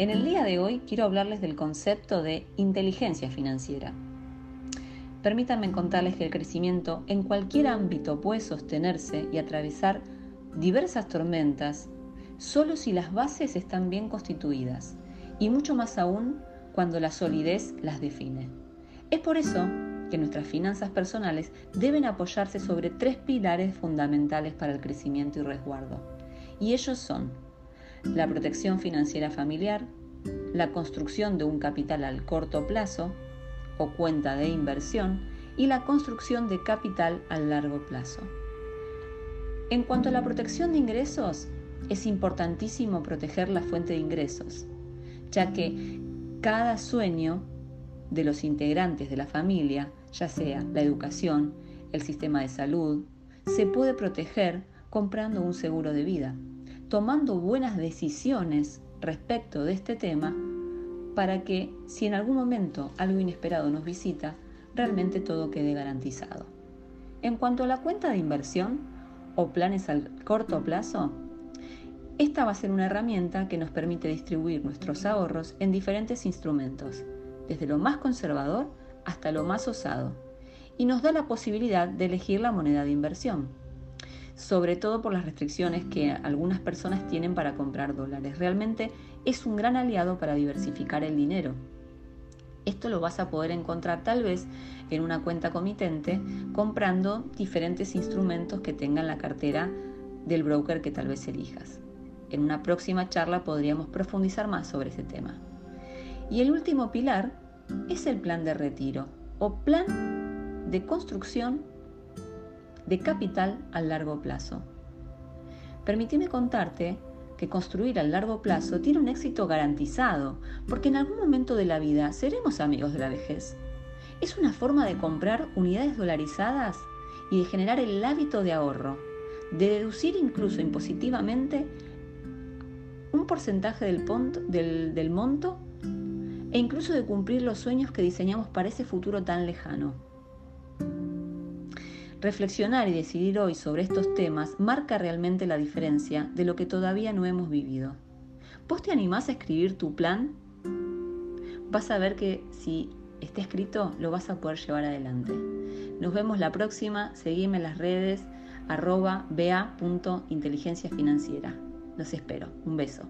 En el día de hoy quiero hablarles del concepto de inteligencia financiera. Permítanme contarles que el crecimiento en cualquier ámbito puede sostenerse y atravesar diversas tormentas solo si las bases están bien constituidas y mucho más aún cuando la solidez las define. Es por eso que nuestras finanzas personales deben apoyarse sobre tres pilares fundamentales para el crecimiento y resguardo. Y ellos son la protección financiera familiar, la construcción de un capital al corto plazo o cuenta de inversión y la construcción de capital a largo plazo. En cuanto a la protección de ingresos, es importantísimo proteger la fuente de ingresos, ya que cada sueño de los integrantes de la familia ya sea la educación, el sistema de salud, se puede proteger comprando un seguro de vida, tomando buenas decisiones respecto de este tema para que si en algún momento algo inesperado nos visita, realmente todo quede garantizado. En cuanto a la cuenta de inversión o planes al corto plazo, esta va a ser una herramienta que nos permite distribuir nuestros ahorros en diferentes instrumentos, desde lo más conservador hasta lo más osado, y nos da la posibilidad de elegir la moneda de inversión, sobre todo por las restricciones que algunas personas tienen para comprar dólares. Realmente es un gran aliado para diversificar el dinero. Esto lo vas a poder encontrar tal vez en una cuenta comitente comprando diferentes instrumentos que tengan la cartera del broker que tal vez elijas. En una próxima charla podríamos profundizar más sobre ese tema. Y el último pilar es el plan de retiro o plan de construcción de capital a largo plazo. Permíteme contarte que construir a largo plazo tiene un éxito garantizado, porque en algún momento de la vida seremos amigos de la vejez. Es una forma de comprar unidades dolarizadas y de generar el hábito de ahorro, de deducir incluso impositivamente un porcentaje del monto e incluso de cumplir los sueños que diseñamos para ese futuro tan lejano. Reflexionar y decidir hoy sobre estos temas marca realmente la diferencia de lo que todavía no hemos vivido. ¿Vos te animás a escribir tu plan? Vas a ver que si está escrito lo vas a poder llevar adelante. Nos vemos la próxima. Seguime en las redes arroba ba.inteligencia financiera. Los espero. Un beso.